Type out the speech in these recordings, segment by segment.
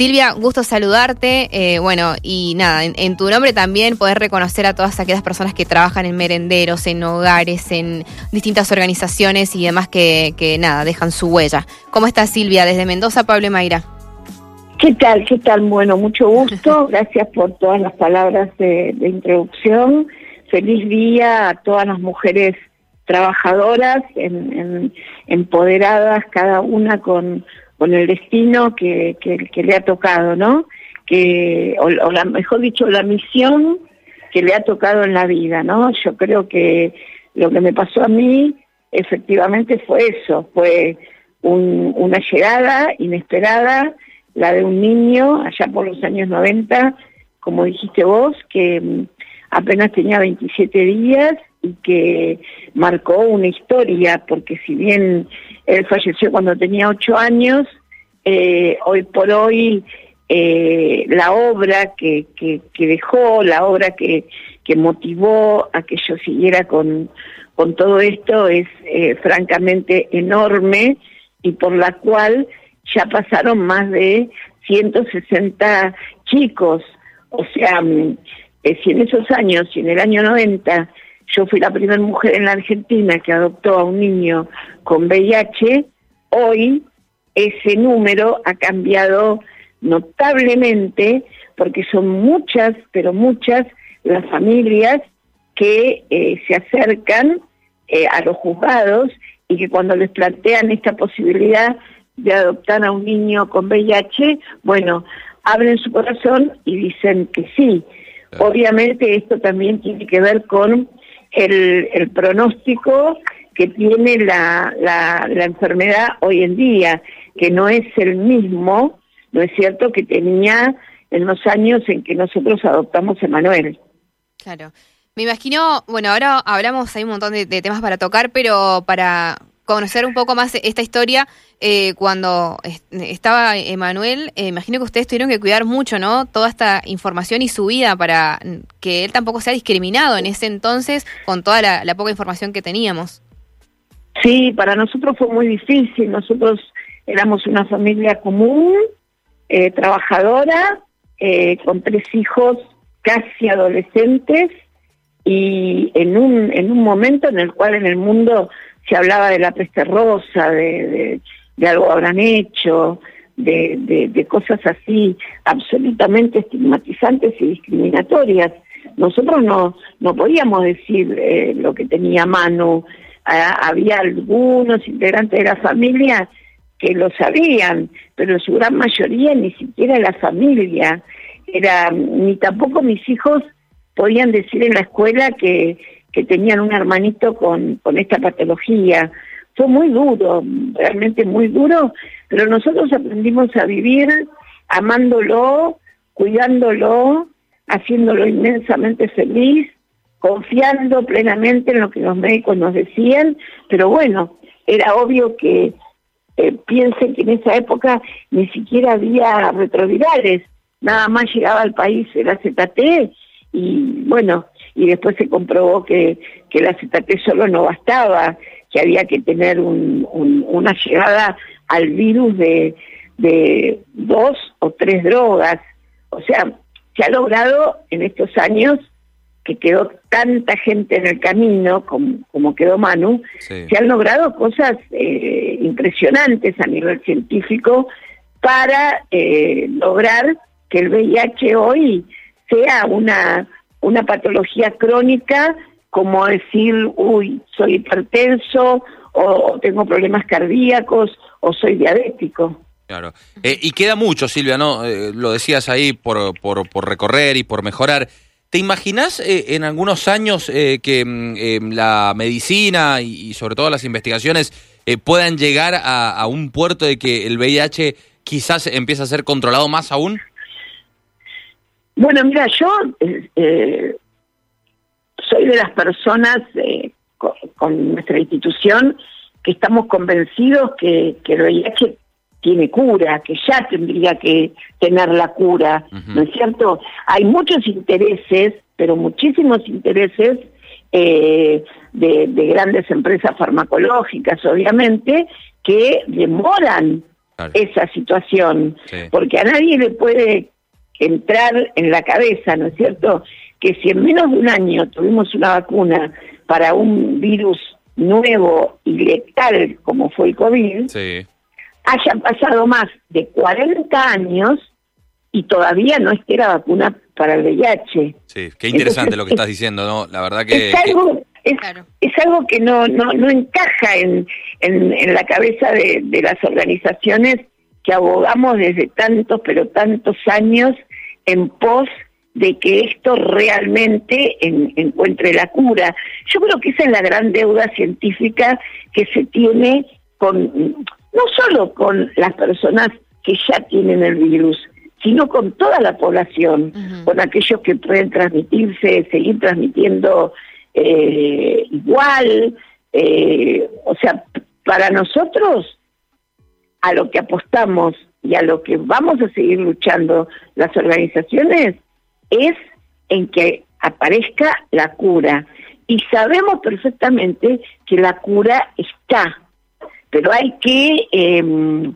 Silvia, gusto saludarte. Eh, bueno, y nada, en, tu nombre también poder reconocer a todas aquellas personas que trabajan en merenderos, en hogares, en distintas organizaciones y demás que, que nada, dejan su huella. ¿Cómo estás, Silvia? Desde Mendoza, Pablo y Mayra. ¿Qué tal? ¿Qué tal? Bueno, mucho gusto. Gracias por todas las palabras de, introducción. Feliz día a todas las mujeres trabajadoras, empoderadas, cada una con, con el destino que, que, le ha tocado, ¿no? Que, o, la, mejor dicho, la misión que le ha tocado en la vida, ¿no? Yo creo que lo que me pasó a mí efectivamente fue eso, fue una llegada inesperada la de un niño allá por los años 90, como dijiste vos, que mm, apenas tenía 27 días y que marcó una historia, porque si bien él falleció cuando tenía 8 años, eh, hoy por hoy eh, la obra que, que, dejó, la obra que, que motivó a que yo siguiera con, con todo esto es eh, francamente enorme y por la cual ya pasaron más de 160 chicos. O sea, mm, si en esos años, si en el año 90 yo fui la primera mujer en la Argentina que adoptó a un niño con VIH, hoy ese número ha cambiado notablemente porque son muchas, pero muchas las familias que eh, se acercan eh, a los juzgados y que cuando les plantean esta posibilidad de adoptar a un niño con VIH, bueno, abren su corazón y dicen que sí. Obviamente esto también tiene que ver con el, pronóstico que tiene la, la, la, enfermedad hoy en día, que no es el mismo, ¿no es cierto?, que tenía en los años en que nosotros adoptamos a Emanuel. Claro. Me imagino, bueno, ahora hablamos, hay un montón de temas para tocar, pero para conocer un poco más esta historia, eh, cuando estaba Emanuel, eh, imagino que ustedes tuvieron que cuidar mucho, ¿no? Toda esta información y su vida para que él tampoco sea discriminado en ese entonces con toda la, poca información que teníamos. Sí, para nosotros fue muy difícil. Nosotros éramos una familia común, eh, trabajadora, con tres hijos casi adolescentes y en un, en un momento en el cual en el mundo se hablaba de la peste rosa, de, de, algo habrán hecho, de, de, cosas así absolutamente estigmatizantes y discriminatorias. Nosotros no, no podíamos decir eh, lo que tenía Manu. había algunos integrantes de la familia que lo sabían, pero en su gran mayoría ni siquiera la familia. Era, ni tampoco mis hijos podían decir en la escuela que, que tenían un hermanito con, con esta patología. Fue muy duro, realmente muy duro, pero nosotros aprendimos a vivir amándolo, cuidándolo, haciéndolo inmensamente feliz, confiando plenamente en lo que los médicos nos decían, pero bueno, era obvio que eh, piensen que en esa época ni siquiera había retrovirales, nada más llegaba al país el AZT y bueno, y después se comprobó que, que la ZT solo no bastaba, que había que tener un, una llegada al virus de, de dos o tres drogas. O sea, se ha logrado en estos años que quedó tanta gente en el camino como, como quedó Manu, se han logrado cosas eh, impresionantes a nivel científico para eh, lograr que el VIH hoy sea una una patología crónica como decir, uy, soy hipertenso o, tengo problemas cardíacos o soy diabético. Claro. Eh, y queda mucho, Silvia, ¿no? Eh, lo decías ahí por, por, recorrer y por mejorar. ¿Te imaginas eh, en algunos años que mm, la medicina y, sobre todo las investigaciones puedan llegar a, a, un puerto de que el VIH quizás empiece a ser controlado más aún? Bueno, mira, yo eh, soy de las personas eh, con, nuestra institución que estamos convencidos que, que el VIH tiene cura, que ya tendría que tener la cura, ¿no es cierto? Hay muchos intereses, pero muchísimos intereses eh, de, grandes empresas farmacológicas, obviamente, que demoran esa situación, porque a nadie le puede entrar en la cabeza, ¿no es cierto?, que si en menos de un año tuvimos una vacuna para un virus nuevo y letal como fue el COVID, hayan pasado más de 40 años y todavía no esté la vacuna para el VIH. Sí, qué interesante lo que estás diciendo, ¿no? La verdad que... Es algo, Es, algo que no, no, no encaja en, en, la cabeza de, de las organizaciones que abogamos desde tantos, pero tantos años en pos de que esto realmente encuentre la cura. Yo creo que esa es la gran deuda científica que se tiene con, no solo con las personas que ya tienen el virus, sino con toda la población, con aquellos que pueden transmitirse, seguir transmitiendo eh, igual. Eh, o sea, para nosotros, a lo que apostamos y a lo que vamos a seguir luchando las organizaciones, es en que aparezca la cura. Y sabemos perfectamente que la cura está, pero hay que em,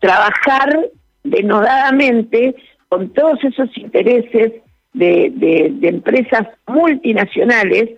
trabajar denodadamente con todos esos intereses de, de, empresas multinacionales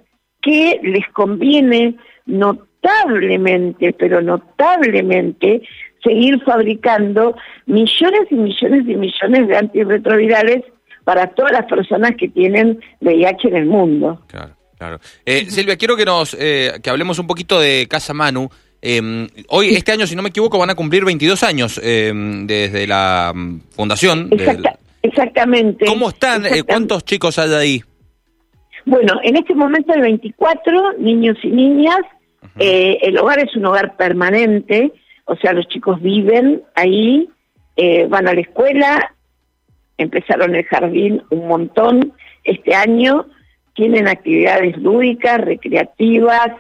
que les conviene notablemente, pero notablemente, seguir fabricando millones y millones y millones de antirretrovirales para todas las personas que tienen VIH en el mundo. Claro, claro. Eh, Silvia, quiero que nos eh, que hablemos un poquito de Casa Manu. Em, hoy, este año, si no me equivoco, van a cumplir 22 años em, desde la mm, fundación. exactamente. ¿Cómo están? Eh, ¿Cuántos chicos hay ahí? Bueno, en este momento hay 24 niños y niñas. el hogar es un hogar permanente, o sea, los chicos viven ahí, van a la escuela, empezaron el jardín un montón. Este año, tienen actividades lúdicas, recreativas,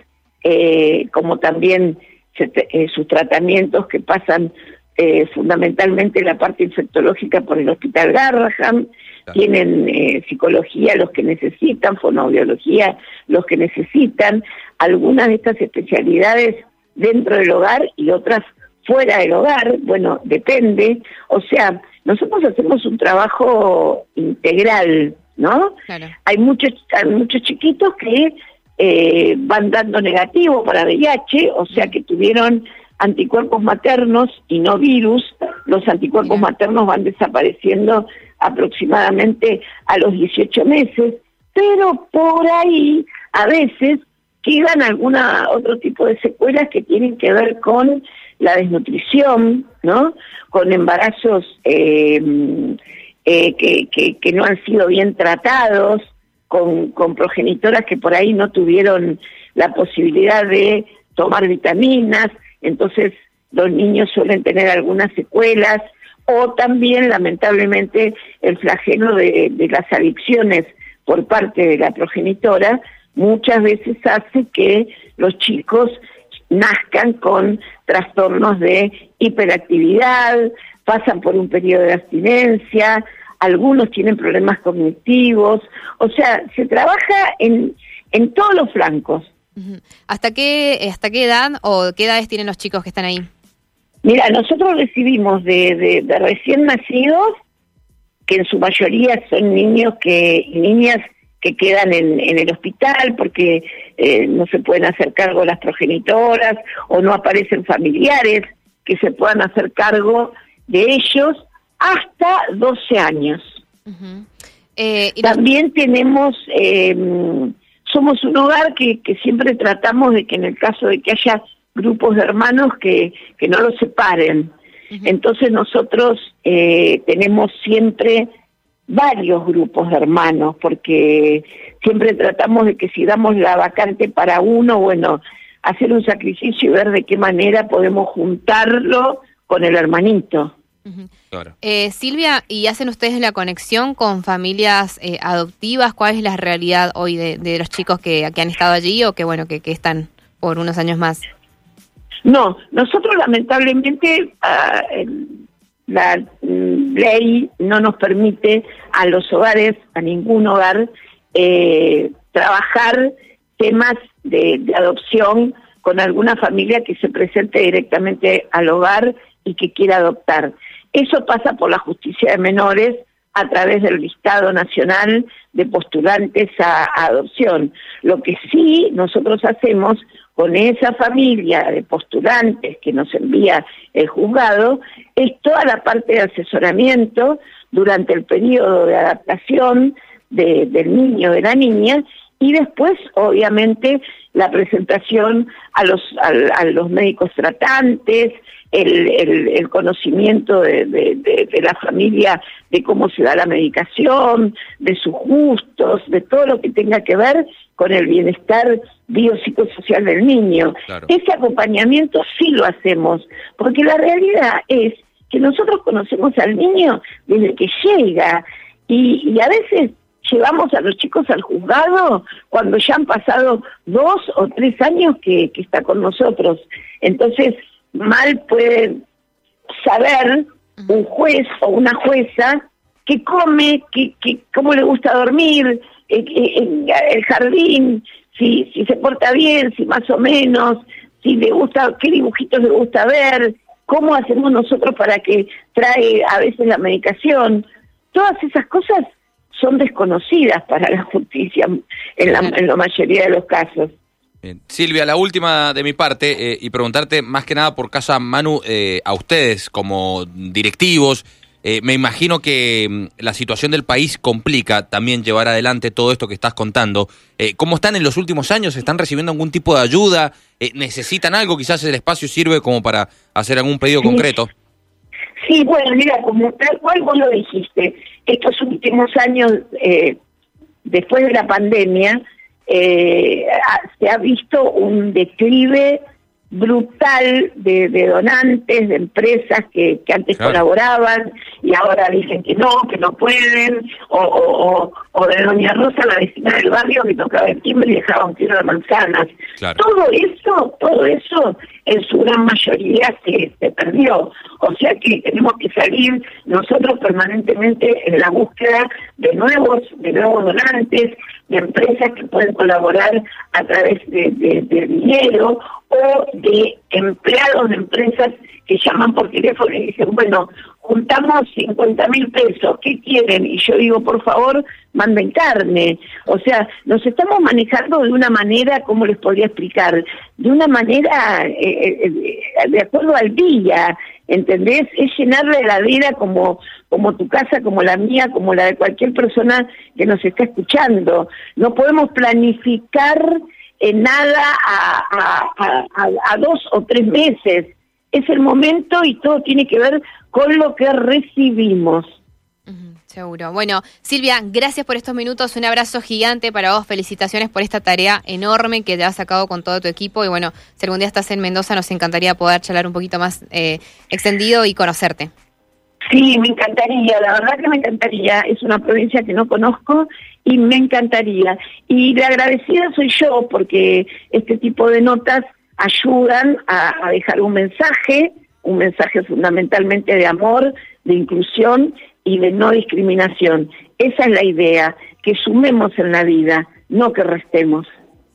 eh, como también eh, sus tratamientos que pasan eh, fundamentalmente la parte infectológica por el Hospital Garraham, tienen psicología los que necesitan, fonobiología los que necesitan, algunas de estas especialidades dentro del hogar y otras fuera del hogar, bueno, depende, o sea, nosotros hacemos un trabajo integral, ¿no? Hay muchos hay muchos chiquitos que eh, van dando negativo para VIH, o sea que tuvieron anticuerpos maternos y no virus. Los anticuerpos maternos van desapareciendo aproximadamente a los 18 meses, pero por ahí a veces quedan alguna otro tipo de secuelas que tienen que ver con la desnutrición, ¿no? Con embarazos eh, eh, que, que, no han sido bien tratados, con, con progenitoras que por ahí no tuvieron la posibilidad de tomar vitaminas, entonces los niños suelen tener algunas secuelas, o también lamentablemente el flagelo de, de las adicciones por parte de la progenitora muchas veces hace que los chicos nazcan con trastornos de hiperactividad, pasan por un periodo de abstinencia, algunos tienen problemas cognitivos, o sea, se trabaja en, en todos los flancos. ¿Hasta qué, ¿Hasta qué edad o qué edades tienen los chicos que están ahí? Mira, nosotros recibimos de, de, recién nacidos, que en su mayoría son niños que niñas que quedan en, en el hospital porque eh, no se pueden hacer cargo las progenitoras o no aparecen familiares que se puedan hacer cargo de ellos hasta 12 años. Eh, También tenemos, em, somos un hogar que, que siempre tratamos de que en el caso de que haya grupos de hermanos que, que no los separen. Entonces nosotros eh, tenemos siempre varios grupos de hermanos, porque siempre tratamos de que si damos la vacante para uno, bueno, hacer un sacrificio y ver de qué manera podemos juntarlo con el hermanito. eh, Silvia, ¿y hacen ustedes la conexión con familias eh, adoptivas? ¿Cuál es la realidad hoy de, los chicos que, que, han estado allí o que, bueno, que, que están por unos años más? No, nosotros lamentablemente ah, la mm, ley no nos permite a los hogares, a ningún hogar, eh, trabajar temas de, adopción con alguna familia que se presente directamente al hogar y que quiera adoptar. Eso pasa por la justicia de menores a través del listado nacional de postulantes a, adopción. Lo que sí nosotros hacemos con esa familia de postulantes que nos envía el juzgado es toda la parte de asesoramiento durante el periodo de adaptación del niño, de la niña, y después, obviamente, la presentación a los, a, los médicos tratantes, el, el, conocimiento de, de, la familia, de cómo se da la medicación, de sus gustos, de todo lo que tenga que ver con el bienestar biopsicosocial del niño. Ese acompañamiento sí lo hacemos, porque la realidad es que nosotros conocemos al niño desde que llega y, y a veces llevamos a los chicos al juzgado cuando ya han pasado dos o tres años que, está con nosotros. Entonces, mal puede saber un juez o una jueza qué come, cómo le gusta dormir, eh, eh, en el jardín, si, si se porta bien, si más o menos, si le gusta, qué dibujitos le gusta ver, cómo hacemos nosotros para que trae a veces la medicación. Todas esas cosas son desconocidas para la justicia en la, mayoría de los casos. Silvia, la última de mi parte, eh, y preguntarte más que nada por casa Manu, eh, a ustedes como directivos, eh, me imagino que mm, la situación del país complica también llevar adelante todo esto que estás contando. ¿Cómo están en los últimos años? ¿Están recibiendo algún tipo de ayuda? ¿Necesitan algo? Quizás el espacio sirve como para hacer algún pedido concreto. Sí, bueno, mira, como tal cual vos lo dijiste, estos últimos años, eh, después de la pandemia, eh, se ha visto un declive brutal de, donantes, de empresas que, antes colaboraban y ahora dicen que no, que no pueden, o, o, de Doña Rosa, la vecina del barrio, que tocaba el timbre y dejaba un tiro de manzanas. Todo eso, todo eso en su gran mayoría se, se perdió. O sea que tenemos que salir nosotros permanentemente en la búsqueda de nuevos, de nuevos donantes, de empresas que pueden colaborar a través de, de dinero o de empleados de empresas que llaman por teléfono y dicen, bueno, juntamos 50 mil pesos, ¿qué quieren? Y yo digo, por favor, manden carne. O sea, nos estamos manejando de una manera, ¿cómo les podría explicar? De una manera, eh, eh, eh, de acuerdo al día, ¿entendés? Es llenar la heladera como, como tu casa, como la mía, como la de cualquier persona que nos está escuchando. No podemos planificar en nada a, dos o tres meses. Es el momento y todo tiene que ver con lo que recibimos. seguro. Bueno, Silvia, gracias por estos minutos. Un abrazo gigante para vos. Felicitaciones por esta tarea enorme que te has sacado con todo tu equipo. Y bueno, si algún día estás en Mendoza, nos encantaría poder charlar un poquito más eh, extendido y conocerte. Sí, me encantaría, la verdad que me encantaría. Es una provincia que no conozco y me encantaría. Y de agradecida soy yo porque este tipo de notas ayudan a, dejar un mensaje, un mensaje fundamentalmente de amor, de inclusión y de no discriminación. Esa es la idea, que sumemos en la vida, no que restemos.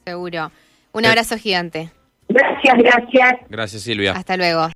Seguro. Un abrazo gigante. Gracias, gracias. Gracias, Silvia. Hasta luego.